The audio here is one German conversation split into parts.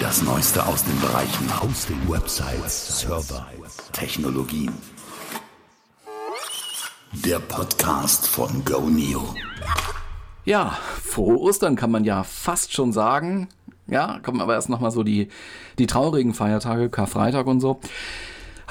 Das Neueste aus den Bereichen Hosting, Websites, Server, Technologien. Der Podcast von GoNeo. Ja, frohe Ostern kann man ja fast schon sagen. Ja, kommen aber erst nochmal so die, die traurigen Feiertage, Karfreitag und so.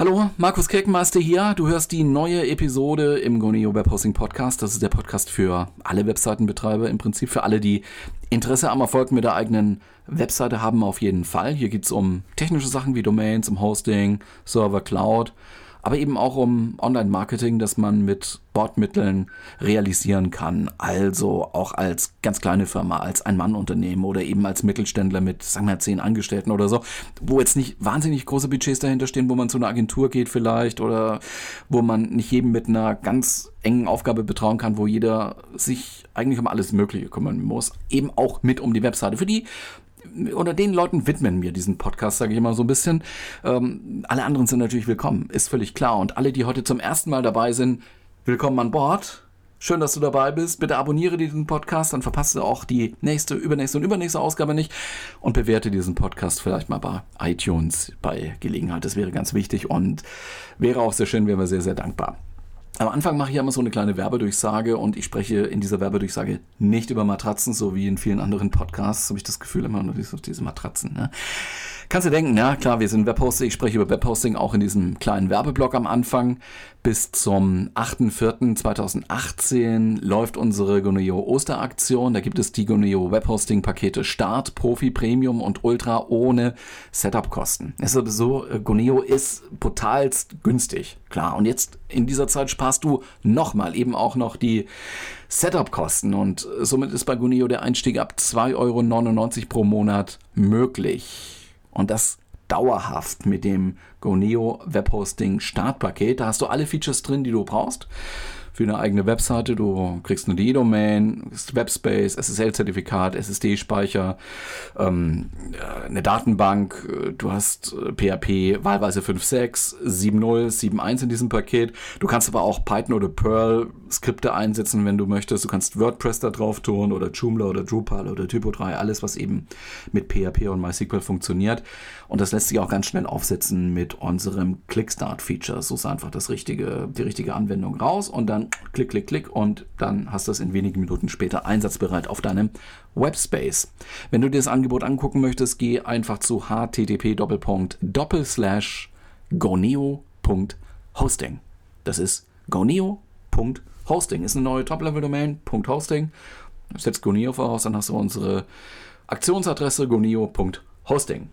Hallo, Markus Kirkenmeister hier. Du hörst die neue Episode im Goneo Web Hosting Podcast. Das ist der Podcast für alle Webseitenbetreiber, im Prinzip für alle, die Interesse am Erfolg mit der eigenen Webseite haben, auf jeden Fall. Hier geht es um technische Sachen wie Domains, um Hosting, Server, Cloud aber eben auch um Online-Marketing, das man mit Bordmitteln realisieren kann. Also auch als ganz kleine Firma, als Ein-Mann-Unternehmen oder eben als Mittelständler mit, sagen wir, zehn Angestellten oder so, wo jetzt nicht wahnsinnig große Budgets dahinter stehen, wo man zu einer Agentur geht vielleicht oder wo man nicht jedem mit einer ganz engen Aufgabe betrauen kann, wo jeder sich eigentlich um alles Mögliche kümmern muss. Eben auch mit um die Webseite. Für die oder den Leuten widmen wir diesen Podcast, sage ich immer so ein bisschen. Ähm, alle anderen sind natürlich willkommen, ist völlig klar. Und alle, die heute zum ersten Mal dabei sind, willkommen an Bord. Schön, dass du dabei bist. Bitte abonniere diesen Podcast, dann verpasst du auch die nächste, übernächste und übernächste Ausgabe nicht. Und bewerte diesen Podcast vielleicht mal bei iTunes bei Gelegenheit. Das wäre ganz wichtig und wäre auch sehr schön, wären wir sehr, sehr dankbar. Am Anfang mache ich immer so eine kleine Werbedurchsage und ich spreche in dieser Werbedurchsage nicht über Matratzen, so wie in vielen anderen Podcasts, habe ich das Gefühl immer nur diese, Matratzen. Ne? Kannst du denken, ja klar, wir sind Webhosting, ich spreche über Webhosting auch in diesem kleinen Werbeblock am Anfang. Bis zum 8.4.2018 läuft unsere Goneo Osteraktion. Da gibt es die Goneo Webhosting Pakete Start, Profi, Premium und Ultra ohne Setup-Kosten. Es ist so, Goneo ist brutalst günstig, klar. Und jetzt in dieser Zeit sparst du nochmal eben auch noch die Setup-Kosten und somit ist bei Goneo der Einstieg ab 2,99 Euro pro Monat möglich. Und das dauerhaft mit dem Goneo Webhosting Startpaket. Da hast du alle Features drin, die du brauchst für eine eigene Webseite. Du kriegst eine D-Domain, Webspace, SSL-Zertifikat, SSD-Speicher, ähm, äh, eine Datenbank. Du hast PHP äh, wahlweise 5.6, 7.0, 7.1 in diesem Paket. Du kannst aber auch Python oder Perl Skripte einsetzen, wenn du möchtest. Du kannst WordPress da drauf tun oder Joomla oder Drupal oder Typo3, alles, was eben mit PHP und MySQL funktioniert. Und das lässt sich auch ganz schnell aufsetzen mit unserem Clickstart-Feature. So ist einfach das richtige, die richtige Anwendung raus und dann klick, klick, klick und dann hast du es in wenigen Minuten später einsatzbereit auf deinem Webspace. Wenn du dir das Angebot angucken möchtest, geh einfach zu http goneo.hosting. Das ist goneo.hosting. Ist eine neue Top-Level-Domain, .hosting. Setzt Goneo voraus, dann hast du unsere Aktionsadresse goneo.hosting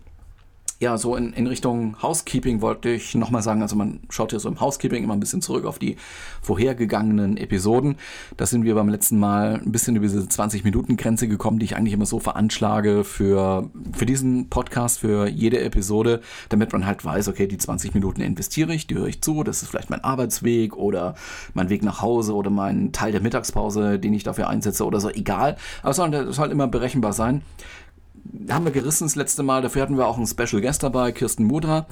ja, so in, in Richtung Housekeeping wollte ich nochmal sagen, also man schaut hier so im Housekeeping immer ein bisschen zurück auf die vorhergegangenen Episoden. Da sind wir beim letzten Mal ein bisschen über diese 20-Minuten-Grenze gekommen, die ich eigentlich immer so veranschlage für, für diesen Podcast, für jede Episode, damit man halt weiß, okay, die 20 Minuten investiere ich, die höre ich zu, das ist vielleicht mein Arbeitsweg oder mein Weg nach Hause oder mein Teil der Mittagspause, den ich dafür einsetze oder so, egal. Aber es soll, soll immer berechenbar sein haben wir gerissen das letzte Mal. Dafür hatten wir auch einen Special Guest dabei, Kirsten Mudra.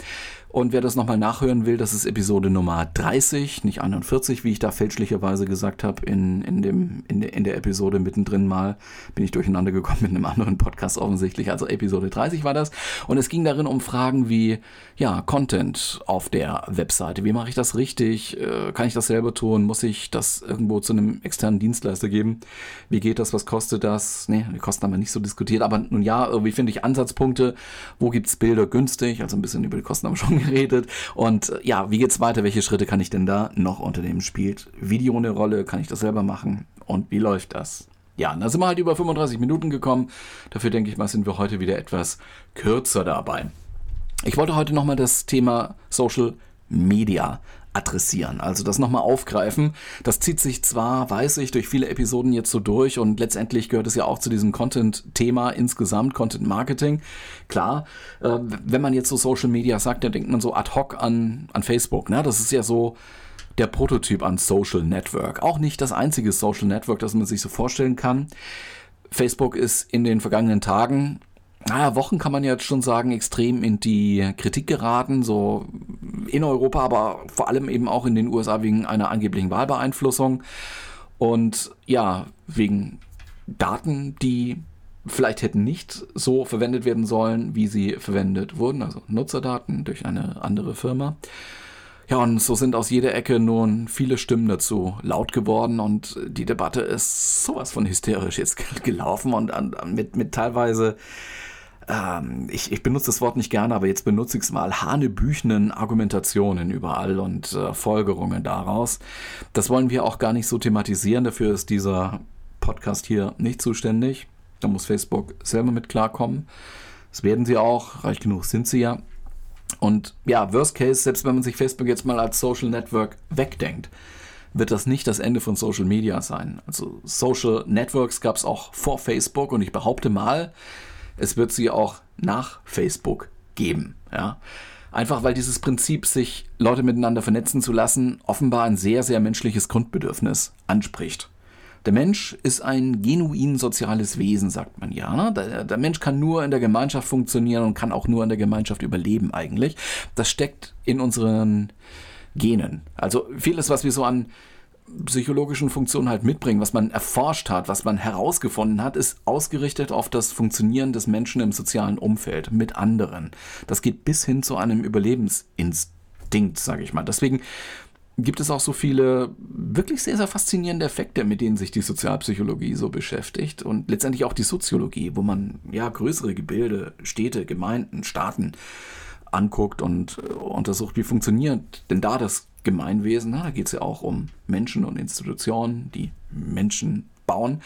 Und wer das nochmal nachhören will, das ist Episode Nummer 30, nicht 41, wie ich da fälschlicherweise gesagt habe in, in, in, de, in der Episode mittendrin mal. Bin ich durcheinander gekommen mit einem anderen Podcast offensichtlich. Also Episode 30 war das. Und es ging darin um Fragen wie, ja, Content auf der Webseite. Wie mache ich das richtig? Äh, kann ich das selber tun? Muss ich das irgendwo zu einem externen Dienstleister geben? Wie geht das? Was kostet das? Nee, die Kosten haben wir nicht so diskutiert. Aber nun ja, irgendwie finde ich Ansatzpunkte. Wo gibt's Bilder günstig? Also ein bisschen über die Kosten haben wir schon geredet. Und äh, ja, wie geht's weiter? Welche Schritte kann ich denn da noch unternehmen? Spielt Video eine Rolle? Kann ich das selber machen? Und wie läuft das? Ja, da sind wir halt über 35 Minuten gekommen. Dafür denke ich mal, sind wir heute wieder etwas kürzer dabei. Ich wollte heute nochmal das Thema Social Media adressieren, also das nochmal aufgreifen. Das zieht sich zwar, weiß ich, durch viele Episoden jetzt so durch und letztendlich gehört es ja auch zu diesem Content-Thema insgesamt, Content Marketing. Klar, äh, wenn man jetzt so Social Media sagt, dann denkt man so ad hoc an, an Facebook. Ne? Das ist ja so der Prototyp an Social Network. Auch nicht das einzige Social Network, das man sich so vorstellen kann. Facebook ist in den vergangenen Tagen naja, Wochen kann man jetzt schon sagen, extrem in die Kritik geraten, so in Europa, aber vor allem eben auch in den USA wegen einer angeblichen Wahlbeeinflussung und ja, wegen Daten, die vielleicht hätten nicht so verwendet werden sollen, wie sie verwendet wurden, also Nutzerdaten durch eine andere Firma. Ja, und so sind aus jeder Ecke nun viele Stimmen dazu laut geworden und die Debatte ist sowas von hysterisch jetzt gelaufen und mit, mit teilweise, ähm, ich, ich benutze das Wort nicht gerne, aber jetzt benutze ich es mal, hanebüchenen Argumentationen überall und äh, Folgerungen daraus. Das wollen wir auch gar nicht so thematisieren, dafür ist dieser Podcast hier nicht zuständig. Da muss Facebook selber mit klarkommen. Das werden sie auch, reich genug sind sie ja. Und ja, Worst Case, selbst wenn man sich Facebook jetzt mal als Social Network wegdenkt, wird das nicht das Ende von Social Media sein. Also Social Networks gab es auch vor Facebook und ich behaupte mal, es wird sie auch nach Facebook geben. Ja? Einfach weil dieses Prinzip, sich Leute miteinander vernetzen zu lassen, offenbar ein sehr, sehr menschliches Grundbedürfnis anspricht. Der Mensch ist ein genuin soziales Wesen, sagt man ja. Ne? Der, der, Mensch kann nur in der Gemeinschaft funktionieren und kann auch nur in der Gemeinschaft überleben eigentlich. Das steckt in unseren Genen. Also vieles, was wir so an psychologischen Funktionen halt mitbringen, was man erforscht hat, was man herausgefunden hat, ist ausgerichtet auf das Funktionieren des Menschen im sozialen Umfeld mit anderen. Das geht bis hin zu einem Überlebensinstinkt, sage ich mal. Deswegen gibt es auch so viele wirklich sehr, sehr faszinierende Effekte, mit denen sich die Sozialpsychologie so beschäftigt und letztendlich auch die Soziologie, wo man ja größere Gebilde, Städte, Gemeinden, Staaten anguckt und äh, untersucht, wie funktioniert denn da das Gemeinwesen. Da geht es ja auch um Menschen und Institutionen, die Menschen bauen.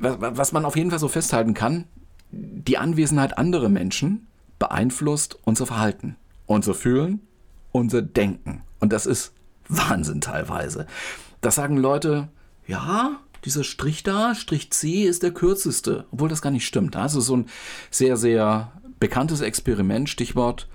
Was, was man auf jeden Fall so festhalten kann, die Anwesenheit anderer Menschen beeinflusst unser Verhalten, unser Fühlen, unser Denken. Und das ist Wahnsinn teilweise. Das sagen Leute, ja, dieser Strich da, Strich C ist der kürzeste, obwohl das gar nicht stimmt. Also so ein sehr, sehr bekanntes Experiment, Stichwort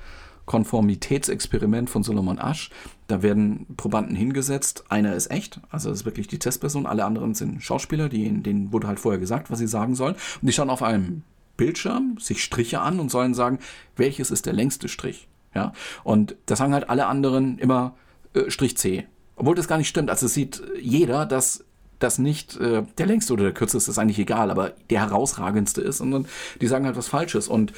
Konformitätsexperiment von Solomon Asch. Da werden Probanden hingesetzt. Einer ist echt, also das ist wirklich die Testperson. Alle anderen sind Schauspieler, die, denen wurde halt vorher gesagt, was sie sagen sollen. Und die schauen auf einem Bildschirm sich Striche an und sollen sagen, welches ist der längste Strich. Ja? Und das sagen halt alle anderen immer äh, Strich C. Obwohl das gar nicht stimmt. Also es sieht jeder, dass das nicht äh, der längste oder der kürzeste ist eigentlich egal, aber der herausragendste ist, sondern die sagen halt was Falsches. Und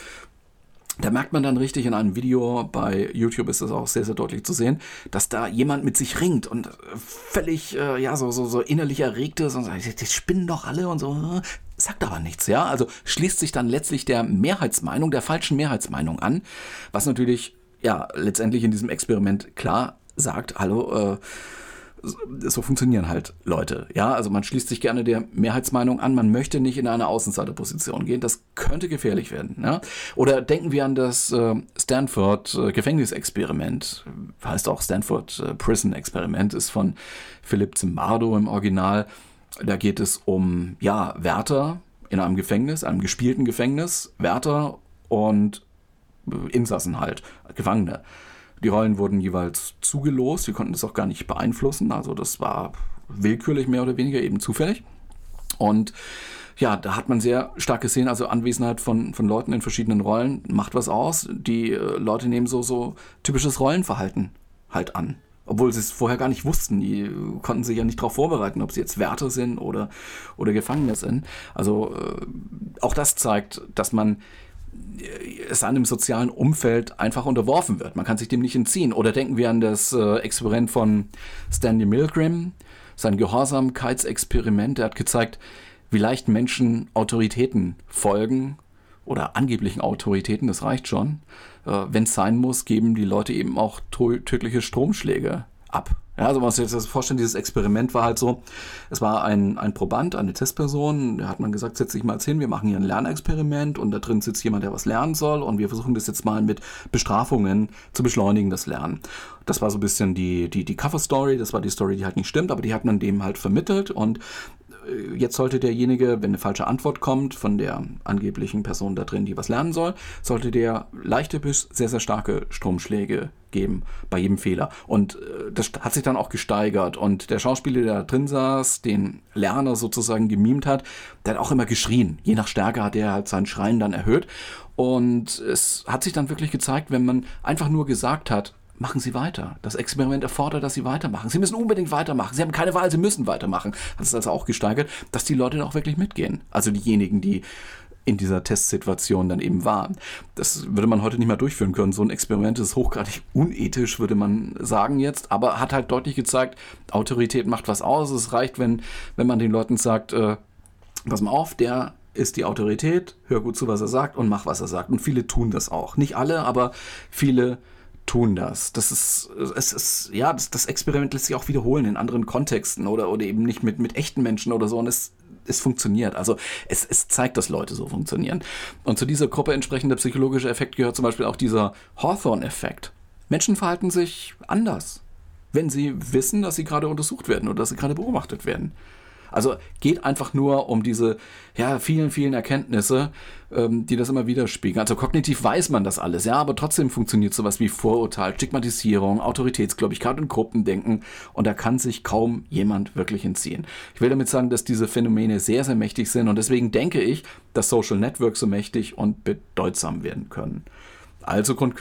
da merkt man dann richtig in einem Video, bei YouTube ist das auch sehr, sehr deutlich zu sehen, dass da jemand mit sich ringt und völlig, äh, ja, so, so, so innerlich erregt ist und sagt, die spinnen doch alle und so, sagt aber nichts, ja. Also schließt sich dann letztlich der Mehrheitsmeinung, der falschen Mehrheitsmeinung an, was natürlich ja letztendlich in diesem Experiment klar sagt, hallo, äh, so funktionieren halt Leute. Ja, also man schließt sich gerne der Mehrheitsmeinung an, man möchte nicht in eine Außenseiterposition gehen. Das könnte gefährlich werden. Ja? Oder denken wir an das äh, Stanford äh. Heißt auch Stanford äh, Prison Experiment, ist von Philipp Zimbardo im Original. Da geht es um, ja, Wärter in einem Gefängnis, einem gespielten Gefängnis, Wärter und Insassen halt, Gefangene. Die Rollen wurden jeweils zugelost, wir konnten das auch gar nicht beeinflussen, also das war willkürlich mehr oder weniger eben zufällig. Und ja, da hat man sehr stark gesehen, also Anwesenheit von, von Leuten in verschiedenen Rollen macht was aus. Die äh, Leute nehmen so, so typisches Rollenverhalten halt an. Obwohl sie es vorher gar nicht wussten. Die konnten sich ja nicht darauf vorbereiten, ob sie jetzt Wärter sind oder, oder Gefangene sind. Also äh, auch das zeigt, dass man es einem sozialen Umfeld einfach unterworfen wird. Man kann sich dem nicht entziehen. Oder denken wir an das äh, Experiment von Stanley Milgram, sein Gehorsamkeitsexperiment. Er hat gezeigt, wie leicht Menschen Autoritäten folgen oder angeblichen Autoritäten, das reicht schon. Äh, Wenn es sein muss, geben die Leute eben auch tödliche Stromschläge ab. Ja, also man muss sich das vorstellen, dieses Experiment war halt so, es war ein, ein Proband, eine Testperson, da hat man gesagt, setz dich mal jetzt hin, wir machen hier ein Lernexperiment und da drin sitzt jemand, der was lernen soll und wir versuchen das jetzt mal mit Bestrafungen zu beschleunigen, das Lernen. Das war so ein bisschen die, die, die Cover-Story, das war die Story, die halt nicht stimmt, aber die hat man dem halt vermittelt und jetzt sollte derjenige, wenn eine falsche Antwort kommt von der angeblichen Person da drin, die was lernen soll, sollte der leichte bis sehr, sehr starke Stromschläge geben bei jedem Fehler. Und äh, das hat sich dann auch gesteigert. Und der Schauspieler, der da drin saß, den Lerner sozusagen gemimt hat, der hat auch immer geschrien. Je nach Stärke hat er halt sein Schreien dann erhöht. Und es hat sich dann wirklich gezeigt, wenn man einfach nur gesagt hat, machen Sie weiter. Das Experiment erfordert, dass Sie weitermachen. Sie müssen unbedingt weitermachen. Sie haben keine Wahl, Sie müssen weitermachen. Das ist also auch gesteigert, dass die Leute auch wirklich mitgehen. Also diejenigen, die in dieser Testsituation dann eben waren. Das würde man heute nicht mehr durchführen können. So ein Experiment ist hochgradig unethisch, würde man sagen jetzt, aber hat halt deutlich gezeigt, Autorität macht was aus. Es reicht, wenn, wenn man den Leuten sagt, äh, pass mal auf, der ist die Autorität, hör gut zu, was er sagt und mach, was er sagt. Und viele tun das auch. Nicht alle, aber viele tun das. Das ist, es ist, ja, das, das Experiment lässt sich auch wiederholen in anderen Kontexten oder, oder eben nicht mit, mit echten Menschen oder so. Und es, es funktioniert. Also es, es zeigt, dass Leute so funktionieren. Und zu dieser Gruppe entsprechender psychologischer Effekt gehört zum Beispiel auch dieser Hawthorne-Effekt. Menschen verhalten sich anders, wenn sie wissen, dass sie gerade untersucht werden oder dass sie gerade beobachtet werden. Also geht einfach nur um diese ja, vielen, vielen Erkenntnisse, ähm, die das immer widerspiegeln. Also kognitiv weiß man das alles, ja, aber trotzdem funktioniert sowas wie Vorurteil, Stigmatisierung, Autoritätsgläubigkeit und Gruppendenken und da kann sich kaum jemand wirklich entziehen. Ich will damit sagen, dass diese Phänomene sehr, sehr mächtig sind und deswegen denke ich, dass Social Networks so mächtig und bedeutsam werden können. Also Grund,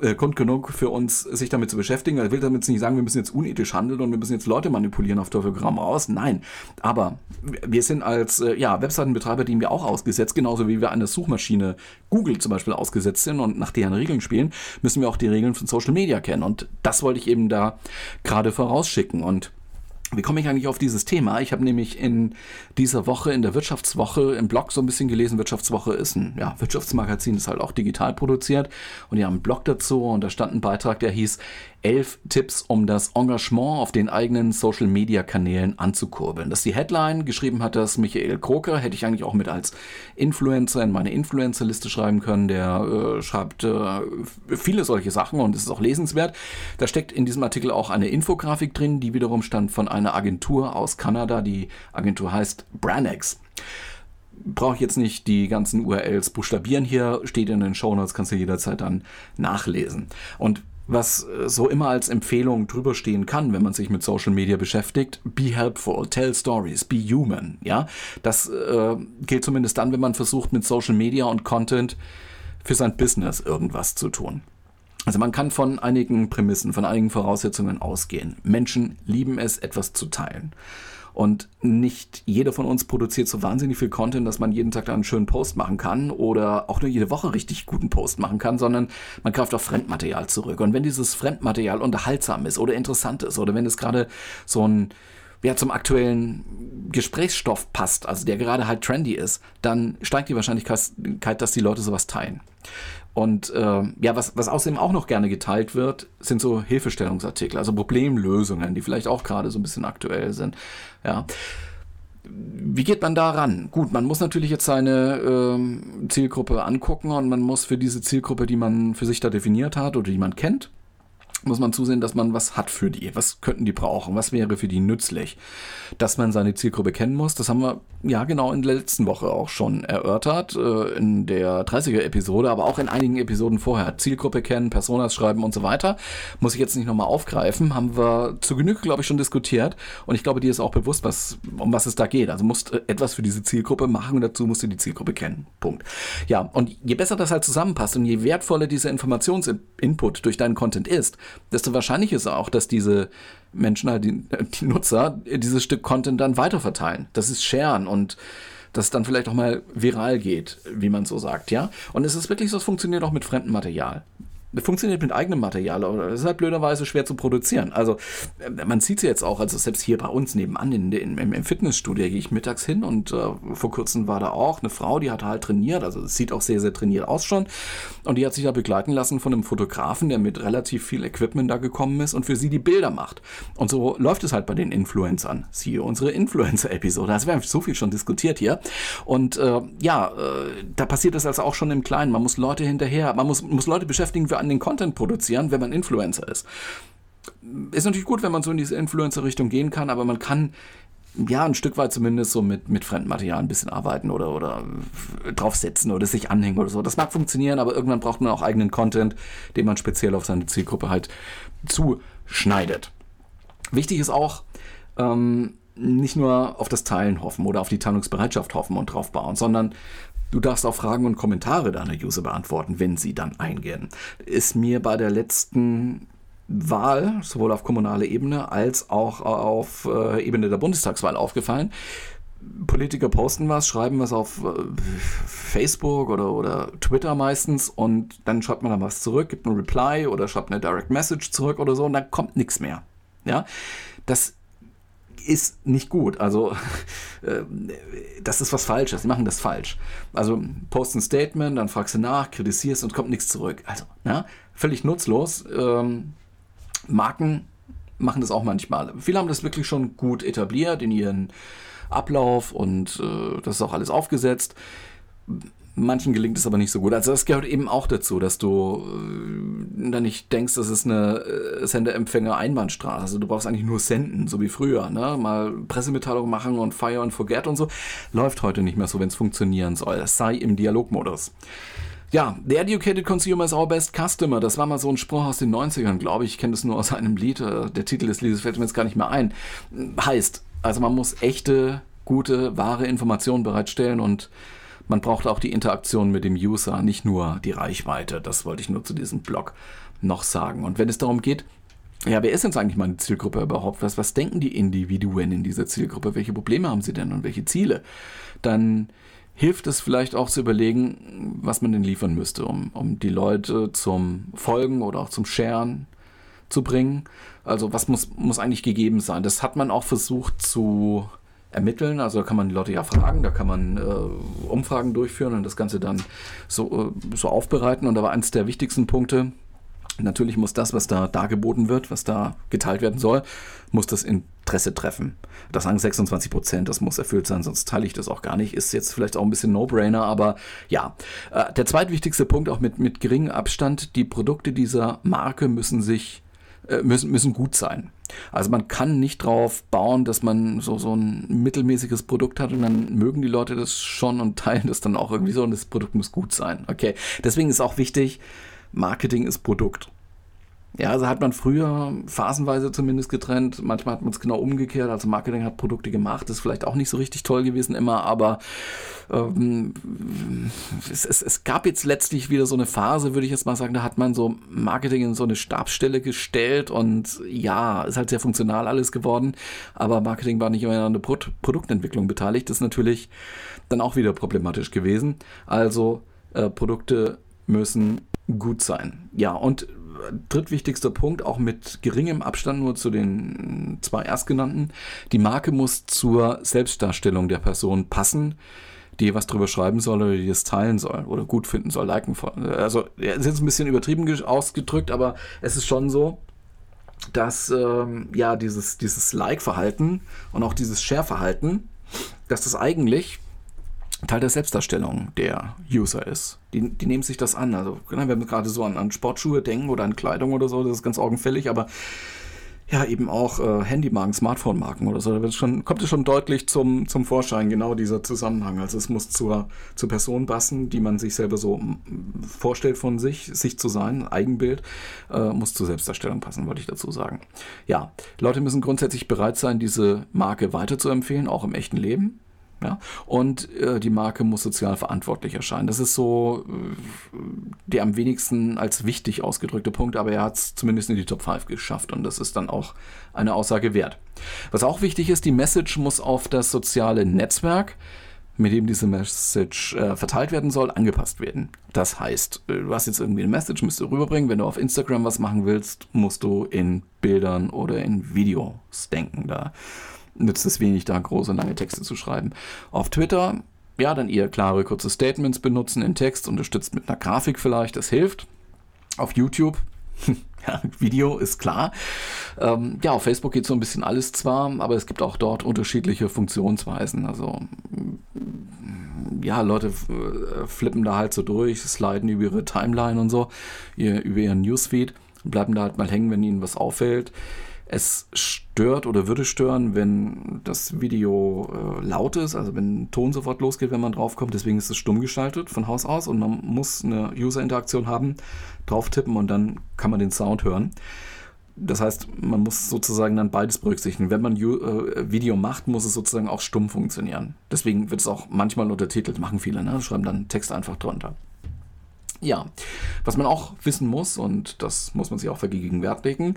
äh, Grund genug für uns, sich damit zu beschäftigen. Er will damit nicht sagen, wir müssen jetzt unethisch handeln und wir müssen jetzt Leute manipulieren auf Teufel Gramm raus. Nein, aber wir sind als äh, ja, Webseitenbetreiber dem wir auch ausgesetzt, genauso wie wir einer Suchmaschine Google zum Beispiel ausgesetzt sind und nach deren Regeln spielen, müssen wir auch die Regeln von Social Media kennen. Und das wollte ich eben da gerade vorausschicken. Und wie komme ich eigentlich auf dieses Thema? Ich habe nämlich in dieser Woche, in der Wirtschaftswoche, im Blog so ein bisschen gelesen. Wirtschaftswoche ist ein ja, Wirtschaftsmagazin, ist halt auch digital produziert. Und die haben einen Blog dazu und da stand ein Beitrag, der hieß elf Tipps, um das Engagement auf den eigenen Social-Media-Kanälen anzukurbeln. Das ist die Headline, geschrieben hat das Michael Kroker, hätte ich eigentlich auch mit als Influencer in meine Influencer-Liste schreiben können. Der äh, schreibt äh, viele solche Sachen und es ist auch lesenswert. Da steckt in diesem Artikel auch eine Infografik drin, die wiederum stand von einer Agentur aus Kanada. Die Agentur heißt Branex brauche ich jetzt nicht die ganzen URLs buchstabieren hier, steht in den Show Notes, kannst du jederzeit dann nachlesen. Und was äh, so immer als Empfehlung drüber stehen kann, wenn man sich mit Social Media beschäftigt. Be helpful, tell stories, be human. Ja, das äh, gilt zumindest dann, wenn man versucht, mit Social Media und Content für sein Business irgendwas zu tun. Also man kann von einigen Prämissen, von einigen Voraussetzungen ausgehen. Menschen lieben es, etwas zu teilen. Und nicht jeder von uns produziert so wahnsinnig viel Content, dass man jeden Tag da einen schönen Post machen kann oder auch nur jede Woche richtig guten Post machen kann, sondern man greift auf Fremdmaterial zurück. Und wenn dieses Fremdmaterial unterhaltsam ist oder interessant ist oder wenn es gerade so ein ja, zum aktuellen Gesprächsstoff passt, also der gerade halt trendy ist, dann steigt die Wahrscheinlichkeit, dass die Leute sowas teilen. Und äh, ja, was, was außerdem auch noch gerne geteilt wird, sind so Hilfestellungsartikel, also Problemlösungen, die vielleicht auch gerade so ein bisschen aktuell sind. Ja. Wie geht man da ran? Gut, man muss natürlich jetzt seine äh, Zielgruppe angucken und man muss für diese Zielgruppe, die man für sich da definiert hat oder die man kennt, muss man zusehen, dass man was hat für die. Was könnten die brauchen? Was wäre für die nützlich? Dass man seine Zielgruppe kennen muss, das haben wir ja genau in der letzten Woche auch schon erörtert, äh, in der 30er-Episode, aber auch in einigen Episoden vorher. Zielgruppe kennen, Personas schreiben und so weiter. Muss ich jetzt nicht nochmal aufgreifen, haben wir zu Genüge, glaube ich, schon diskutiert. Und ich glaube, dir ist auch bewusst, was, um was es da geht. Also musst etwas für diese Zielgruppe machen und dazu musst du die Zielgruppe kennen. Punkt. Ja, und je besser das halt zusammenpasst und je wertvoller dieser Informationsinput durch deinen Content ist, desto wahrscheinlicher ist auch, dass diese Menschen, halt die, die Nutzer, dieses Stück Content dann weiterverteilen. Das ist Sharen und dass es dann vielleicht auch mal viral geht, wie man so sagt, ja. Und es ist wirklich so, es funktioniert auch mit fremdem Material funktioniert mit eigenem Material, aber das ist halt blöderweise schwer zu produzieren. Also äh, man sieht es jetzt auch, also selbst hier bei uns nebenan in, in, im Fitnessstudio gehe ich mittags hin und äh, vor kurzem war da auch eine Frau, die hat halt trainiert, also es sieht auch sehr, sehr trainiert aus schon und die hat sich da begleiten lassen von einem Fotografen, der mit relativ viel Equipment da gekommen ist und für sie die Bilder macht. Und so läuft es halt bei den Influencern. Siehe unsere Influencer-Episode. Also wir haben so viel schon diskutiert hier und äh, ja, äh, da passiert das also auch schon im Kleinen. Man muss Leute hinterher, man muss, muss Leute beschäftigen für an den Content produzieren, wenn man Influencer ist. Ist natürlich gut, wenn man so in diese Influencer-Richtung gehen kann, aber man kann ja, ein Stück weit zumindest so mit, mit Fremdmaterial ein bisschen arbeiten oder, oder draufsetzen oder sich anhängen oder so. Das mag funktionieren, aber irgendwann braucht man auch eigenen Content, den man speziell auf seine Zielgruppe halt zuschneidet. Wichtig ist auch, ähm, nicht nur auf das Teilen hoffen oder auf die Teilungsbereitschaft hoffen und drauf bauen, sondern Du darfst auch Fragen und Kommentare deiner User beantworten, wenn sie dann eingehen. Ist mir bei der letzten Wahl, sowohl auf kommunaler Ebene als auch auf äh, Ebene der Bundestagswahl aufgefallen. Politiker posten was, schreiben was auf äh, Facebook oder, oder Twitter meistens und dann schreibt man da was zurück, gibt ein Reply oder schreibt eine Direct Message zurück oder so und dann kommt nichts mehr. Ja, das ist nicht gut. Also äh, das ist was Falsches. Die machen das falsch. Also post ein Statement, dann fragst du nach, kritisierst und kommt nichts zurück. Also ja, völlig nutzlos. Ähm, Marken machen das auch manchmal. Viele haben das wirklich schon gut etabliert in ihren Ablauf und äh, das ist auch alles aufgesetzt. Manchen gelingt es aber nicht so gut. Also das gehört eben auch dazu, dass du äh, dann nicht denkst, das ist eine äh, Sendeempfänger-Einbahnstraße. Also du brauchst eigentlich nur senden, so wie früher. Ne? Mal Pressemitteilung machen und Fire and Forget und so. Läuft heute nicht mehr so, wenn es funktionieren soll. Es sei im Dialogmodus. Ja, The Educated Consumer is our best customer. Das war mal so ein Spruch aus den 90ern, glaube ich. Ich kenne das nur aus einem Lied. Äh, der Titel des Liedes fällt mir jetzt gar nicht mehr ein. Heißt, also man muss echte, gute, wahre Informationen bereitstellen und man braucht auch die Interaktion mit dem User, nicht nur die Reichweite. Das wollte ich nur zu diesem Blog noch sagen. Und wenn es darum geht, ja, wer ist jetzt eigentlich meine Zielgruppe überhaupt? Was, was denken die Individuen in dieser Zielgruppe? Welche Probleme haben sie denn und welche Ziele? Dann hilft es vielleicht auch zu überlegen, was man denn liefern müsste, um, um die Leute zum Folgen oder auch zum Sharen zu bringen. Also was muss, muss eigentlich gegeben sein? Das hat man auch versucht zu ermitteln. Also da kann man die Leute ja fragen, da kann man äh, Umfragen durchführen und das Ganze dann so, äh, so aufbereiten. Und da war eines der wichtigsten Punkte, Natürlich muss das, was da dargeboten wird, was da geteilt werden soll, muss das Interesse treffen. Das sagen 26 Prozent, das muss erfüllt sein, sonst teile ich das auch gar nicht. Ist jetzt vielleicht auch ein bisschen No-Brainer, aber ja. Äh, der zweitwichtigste Punkt, auch mit, mit geringem Abstand, die Produkte dieser Marke müssen sich, müssen, müssen gut sein. Also man kann nicht drauf bauen, dass man so, so ein mittelmäßiges Produkt hat und dann mögen die Leute das schon und teilen das dann auch irgendwie so und das Produkt muss gut sein. Okay. Deswegen ist auch wichtig, Marketing ist Produkt. Ja, also hat man früher phasenweise zumindest getrennt. Manchmal hat man es genau umgekehrt. Also Marketing hat Produkte gemacht. Ist vielleicht auch nicht so richtig toll gewesen immer, aber ähm, es, es, es, gab jetzt letztlich wieder so eine Phase, würde ich jetzt mal sagen, da hat man so Marketing in so eine Stabsstelle gestellt und ja, ist halt sehr funktional alles geworden, aber Marketing war nicht immer an der Pro Produktentwicklung beteiligt. Das ist natürlich dann auch wieder problematisch gewesen. Also äh, Produkte müssen gut sein. Ja, und drittwichtigster Punkt, auch mit geringem Abstand nur zu den zwei erstgenannten, die Marke muss zur Selbstdarstellung der Person passen, die was drüber schreiben soll oder die es teilen soll oder gut finden soll, liken. Also es ist jetzt ein bisschen übertrieben ausgedrückt, aber es ist schon so, dass ähm, ja dieses, dieses Like-Verhalten und auch dieses Share-Verhalten, dass das eigentlich Teil der Selbstdarstellung der User ist. Die, die nehmen sich das an. Also, wenn wir gerade so an, an, Sportschuhe denken oder an Kleidung oder so, das ist ganz augenfällig, aber ja, eben auch äh, Handymarken, Smartphone-Marken oder so, da schon, kommt es schon deutlich zum, zum Vorschein, genau dieser Zusammenhang. Also es muss zur, zur Person passen, die man sich selber so vorstellt von sich, sich zu sein, Eigenbild, äh, muss zur Selbstdarstellung passen, wollte ich dazu sagen. Ja, Leute müssen grundsätzlich bereit sein, diese Marke weiterzuempfehlen, auch im echten Leben. Ja? Und äh, die Marke muss sozial verantwortlich erscheinen. Das ist so äh, der am wenigsten als wichtig ausgedrückte Punkt, aber er hat es zumindest in die Top 5 geschafft und das ist dann auch eine Aussage wert. Was auch wichtig ist, die Message muss auf das soziale Netzwerk mit dem diese Message äh, verteilt werden soll, angepasst werden. Das heißt, äh, du hast jetzt irgendwie eine Message, musst du rüberbringen. Wenn du auf Instagram was machen willst, musst du in Bildern oder in Videos denken. Da nützt es wenig, da große, lange Texte zu schreiben. Auf Twitter, ja, dann eher klare, kurze Statements benutzen in Text, unterstützt mit einer Grafik vielleicht, das hilft. Auf YouTube, ja, Video ist klar. Ähm, ja, auf Facebook geht so ein bisschen alles zwar, aber es gibt auch dort unterschiedliche Funktionsweisen. Also, ja, Leute äh, flippen da halt so durch, sliden über ihre Timeline und so, über ihren Newsfeed, bleiben da halt mal hängen, wenn ihnen was auffällt. Es stört oder würde stören, wenn das Video äh, laut ist, also wenn Ton sofort losgeht, wenn man draufkommt. Deswegen ist es stumm geschaltet von Haus aus und man muss eine User-Interaktion haben, drauf tippen und dann kann man den Sound hören. Das heißt, man muss sozusagen dann beides berücksichtigen. Wenn man äh, Video macht, muss es sozusagen auch stumm funktionieren. Deswegen wird es auch manchmal untertitelt, machen viele, ne? schreiben dann Text einfach drunter. Ja, Was man auch wissen muss, und das muss man sich auch vergegenwärtigen,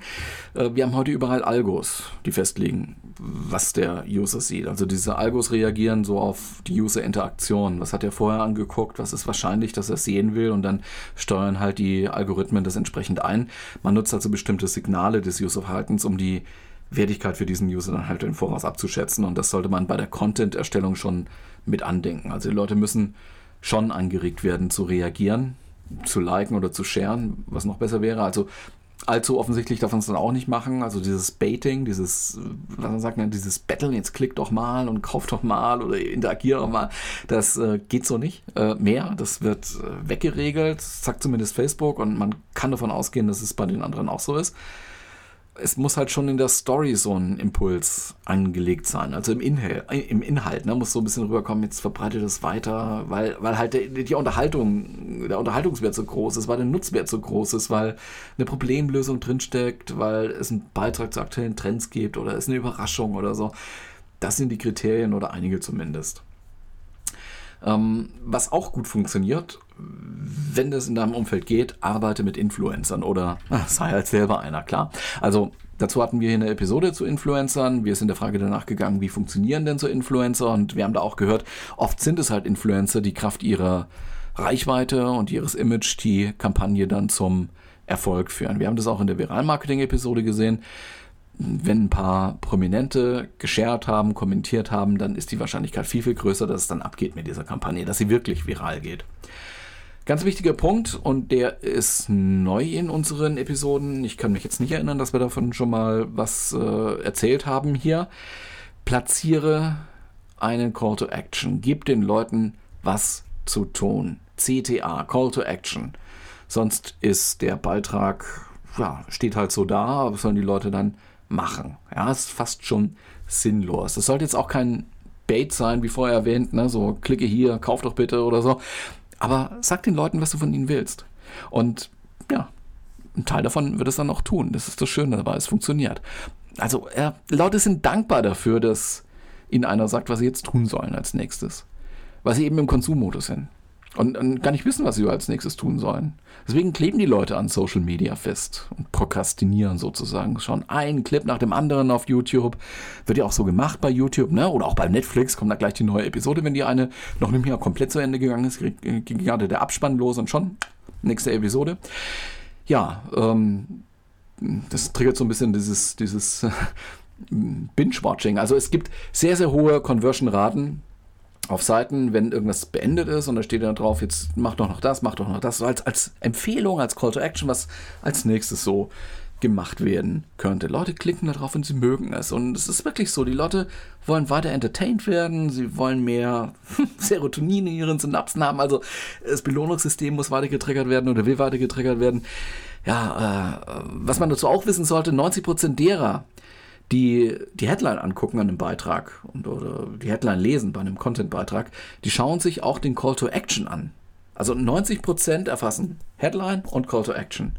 äh, wir haben heute überall Algos, die festlegen, was der User sieht. Also diese Algos reagieren so auf die User-Interaktion. Was hat er vorher angeguckt? Was ist wahrscheinlich, dass er sehen will? Und dann steuern halt die Algorithmen das entsprechend ein. Man nutzt also bestimmte Signale des User-Verhaltens, um die Wertigkeit für diesen User dann halt im Voraus abzuschätzen. Und das sollte man bei der Content-Erstellung schon mit andenken. Also die Leute müssen schon angeregt werden zu reagieren, zu liken oder zu sharen, was noch besser wäre. Also allzu offensichtlich darf man es dann auch nicht machen. Also dieses Baiting, dieses, was man sagt, dieses Betteln, jetzt klick doch mal und kauf doch mal oder interagier doch mal, das äh, geht so nicht äh, mehr. Das wird äh, weggeregelt, sagt zumindest Facebook und man kann davon ausgehen, dass es bei den anderen auch so ist es muss halt schon in der Story so ein Impuls angelegt sein. Also im Inhalt, im Inhalt ne, muss so ein bisschen rüberkommen, jetzt verbreitet es weiter, weil, weil halt der, die Unterhaltung, der Unterhaltungswert so groß ist, weil der Nutzwert so groß ist, weil eine Problemlösung drinsteckt, weil es einen Beitrag zu aktuellen Trends gibt oder es eine Überraschung oder so. Das sind die Kriterien oder einige zumindest. Ähm, was auch gut funktioniert, wenn das in deinem Umfeld geht, arbeite mit Influencern oder sei halt selber einer, klar. Also dazu hatten wir hier eine Episode zu Influencern. Wir sind der Frage danach gegangen, wie funktionieren denn so Influencer? Und wir haben da auch gehört, oft sind es halt Influencer, die Kraft ihrer Reichweite und ihres Image die Kampagne dann zum Erfolg führen. Wir haben das auch in der Viral-Marketing-Episode gesehen wenn ein paar Prominente geshared haben, kommentiert haben, dann ist die Wahrscheinlichkeit viel, viel größer, dass es dann abgeht mit dieser Kampagne, dass sie wirklich viral geht. Ganz wichtiger Punkt und der ist neu in unseren Episoden. Ich kann mich jetzt nicht erinnern, dass wir davon schon mal was äh, erzählt haben hier. Platziere einen Call to Action. Gib den Leuten was zu tun. CTA, Call to Action. Sonst ist der Beitrag, ja, steht halt so da, aber sollen die Leute dann machen. Ja, ist fast schon sinnlos. Das sollte jetzt auch kein Bait sein, wie vorher erwähnt, ne? so klicke hier, kauf doch bitte oder so. Aber sag den Leuten, was du von ihnen willst. Und ja, ein Teil davon wird es dann auch tun. Das ist das Schöne dabei, es funktioniert. Also äh, Leute sind dankbar dafür, dass ihnen einer sagt, was sie jetzt tun sollen als nächstes. Weil sie eben im Konsummodus sind und, und gar nicht wissen, was sie als nächstes tun sollen. Deswegen kleben die Leute an Social Media fest und prokrastinieren sozusagen. Schauen einen Clip nach dem anderen auf YouTube. Wird ja auch so gemacht bei YouTube, ne? Oder auch bei Netflix kommt da gleich die neue Episode, wenn die eine noch nicht mehr komplett zu Ende gegangen ist, ging gerade der Abspann los und schon nächste Episode. Ja, ähm, das triggert so ein bisschen dieses, dieses Binge-Watching. Also es gibt sehr, sehr hohe Conversion-Raten auf Seiten, wenn irgendwas beendet ist und da steht dann drauf, jetzt mach doch noch das, mach doch noch das, so als, als Empfehlung, als Call to Action, was als nächstes so gemacht werden könnte. Leute klicken da drauf und sie mögen es. Und es ist wirklich so, die Leute wollen weiter entertained werden, sie wollen mehr Serotonin in ihren Synapsen haben, also das Belohnungssystem muss weiter getriggert werden oder will weiter getriggert werden. Ja, äh, was man dazu auch wissen sollte, 90% derer, die die Headline angucken an einem Beitrag und, oder die Headline lesen bei einem Content-Beitrag, die schauen sich auch den Call to Action an. Also 90% erfassen Headline und Call to Action.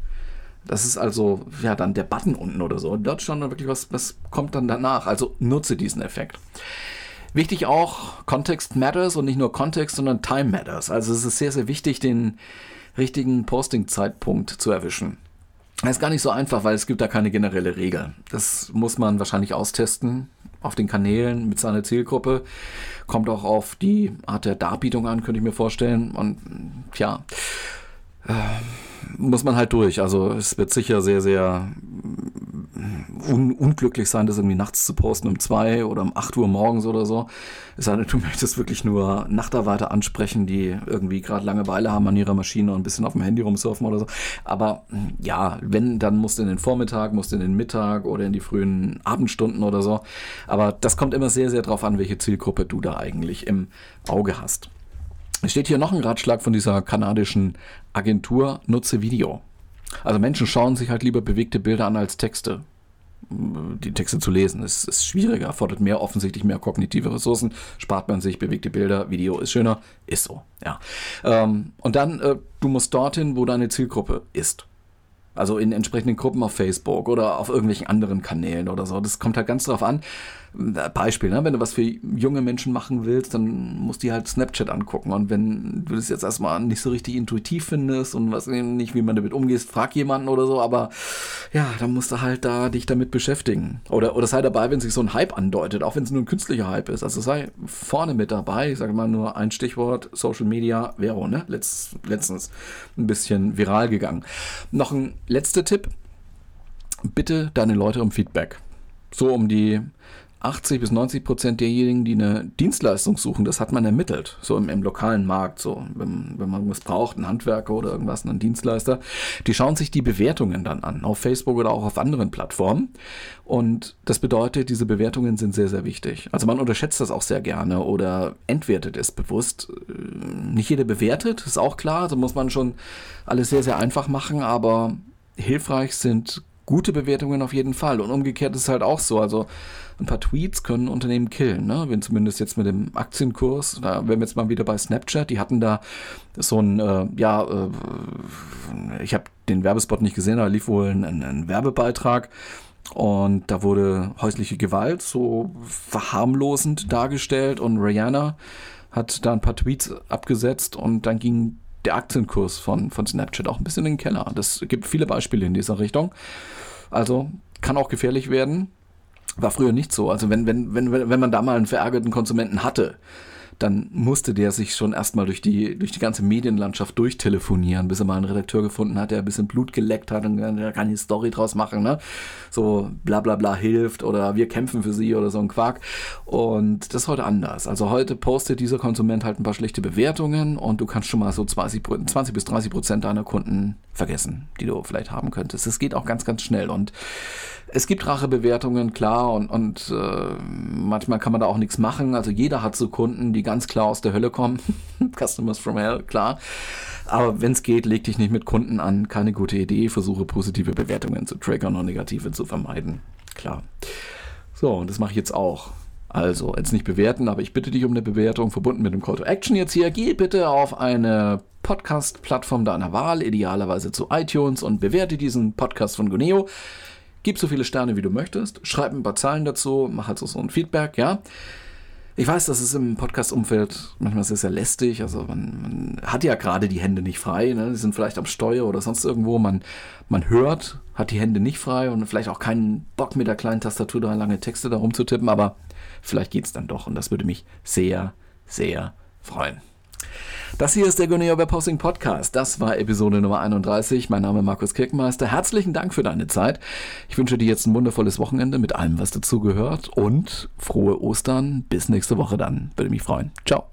Das ist also ja dann der Button unten oder so. Dort schon wirklich was, was kommt dann danach. Also nutze diesen Effekt. Wichtig auch, Context matters und nicht nur Kontext, sondern Time matters. Also es ist sehr, sehr wichtig, den richtigen Posting-Zeitpunkt zu erwischen. Das ist gar nicht so einfach, weil es gibt da keine generelle Regel. Das muss man wahrscheinlich austesten auf den Kanälen mit seiner Zielgruppe. Kommt auch auf die Art der Darbietung an, könnte ich mir vorstellen. Und tja, äh, muss man halt durch. Also es wird sicher sehr, sehr un unglücklich sein, das irgendwie nachts zu posten um zwei oder um acht Uhr morgens oder so. Es sei denn, du möchtest wirklich nur Nachtarbeiter ansprechen, die irgendwie gerade Langeweile haben an ihrer Maschine und ein bisschen auf dem Handy rumsurfen oder so. Aber ja, wenn, dann musst du in den Vormittag, musst du in den Mittag oder in die frühen Abendstunden oder so. Aber das kommt immer sehr, sehr drauf an, welche Zielgruppe du da eigentlich im Auge hast. Es steht hier noch ein Ratschlag von dieser kanadischen Agentur, nutze Video. Also Menschen schauen sich halt lieber bewegte Bilder an als Texte. Die Texte zu lesen ist, ist schwieriger, fordert mehr offensichtlich mehr kognitive Ressourcen, spart man sich bewegte Bilder, Video ist schöner, ist so, ja. Ähm, und dann, äh, du musst dorthin, wo deine Zielgruppe ist. Also in entsprechenden Gruppen auf Facebook oder auf irgendwelchen anderen Kanälen oder so. Das kommt halt ganz drauf an. Beispiel, ne? wenn du was für junge Menschen machen willst, dann musst du dir halt Snapchat angucken. Und wenn du das jetzt erstmal nicht so richtig intuitiv findest und was nicht, wie man damit umgeht, frag jemanden oder so, aber ja, dann musst du halt da dich damit beschäftigen. Oder, oder sei dabei, wenn sich so ein Hype andeutet, auch wenn es nur ein künstlicher Hype ist. Also sei vorne mit dabei. Ich sage mal nur ein Stichwort, Social Media, Vero, ne? Letz, letztens ein bisschen viral gegangen. Noch ein letzter Tipp. Bitte deine Leute um Feedback. So um die 80 bis 90 Prozent derjenigen, die eine Dienstleistung suchen, das hat man ermittelt, so im, im lokalen Markt, so wenn, wenn man was braucht, ein Handwerker oder irgendwas, einen Dienstleister, die schauen sich die Bewertungen dann an, auf Facebook oder auch auf anderen Plattformen. Und das bedeutet, diese Bewertungen sind sehr, sehr wichtig. Also man unterschätzt das auch sehr gerne oder entwertet es bewusst. Nicht jeder bewertet, ist auch klar, also muss man schon alles sehr, sehr einfach machen, aber hilfreich sind gute Bewertungen auf jeden Fall. Und umgekehrt ist es halt auch so. Also ein paar Tweets können Unternehmen killen, ne? Wenn zumindest jetzt mit dem Aktienkurs, da wären wir jetzt mal wieder bei Snapchat, die hatten da so ein, äh, ja, äh, ich habe den Werbespot nicht gesehen, aber lief wohl ein, ein Werbebeitrag. Und da wurde häusliche Gewalt so verharmlosend dargestellt und Rihanna hat da ein paar Tweets abgesetzt und dann ging der Aktienkurs von, von Snapchat auch ein bisschen in den Keller. Das gibt viele Beispiele in dieser Richtung. Also kann auch gefährlich werden. War früher nicht so. Also wenn, wenn, wenn, wenn man da mal einen verärgerten Konsumenten hatte, dann musste der sich schon erstmal durch die, durch die ganze Medienlandschaft durchtelefonieren, bis er mal einen Redakteur gefunden hat, der ein bisschen Blut geleckt hat und der kann die Story draus machen, ne? So bla bla bla hilft oder wir kämpfen für sie oder so ein Quark. Und das ist heute anders. Also heute postet dieser Konsument halt ein paar schlechte Bewertungen und du kannst schon mal so 20, 20 bis 30 Prozent deiner Kunden vergessen, die du vielleicht haben könntest. Es geht auch ganz, ganz schnell und es gibt Rachebewertungen, klar, und, und äh, manchmal kann man da auch nichts machen. Also jeder hat so Kunden, die ganz klar aus der Hölle kommen. Customers from Hell, klar. Aber wenn es geht, leg dich nicht mit Kunden an. Keine gute Idee. Versuche positive Bewertungen zu triggern und negative zu vermeiden. Klar. So, und das mache ich jetzt auch. Also, jetzt nicht bewerten, aber ich bitte dich um eine Bewertung verbunden mit dem Call to Action jetzt hier. Geh bitte auf eine Podcast-Plattform deiner Wahl, idealerweise zu iTunes und bewerte diesen Podcast von Guneo. Gib so viele Sterne, wie du möchtest. Schreib ein paar Zahlen dazu. Mach halt so ein Feedback, ja. Ich weiß, das ist im Podcast-Umfeld manchmal sehr, sehr lästig. Also man, man hat ja gerade die Hände nicht frei. Ne? Die sind vielleicht am Steuer oder sonst irgendwo. Man, man hört, hat die Hände nicht frei und vielleicht auch keinen Bock mit der kleinen Tastatur da lange Texte da rumzutippen. Aber vielleicht geht es dann doch und das würde mich sehr, sehr freuen. Das hier ist der Guneo Web Hosting Podcast. Das war Episode Nummer 31. Mein Name ist Markus Kirkenmeister. Herzlichen Dank für deine Zeit. Ich wünsche dir jetzt ein wundervolles Wochenende mit allem, was dazugehört und frohe Ostern. Bis nächste Woche dann. Würde mich freuen. Ciao.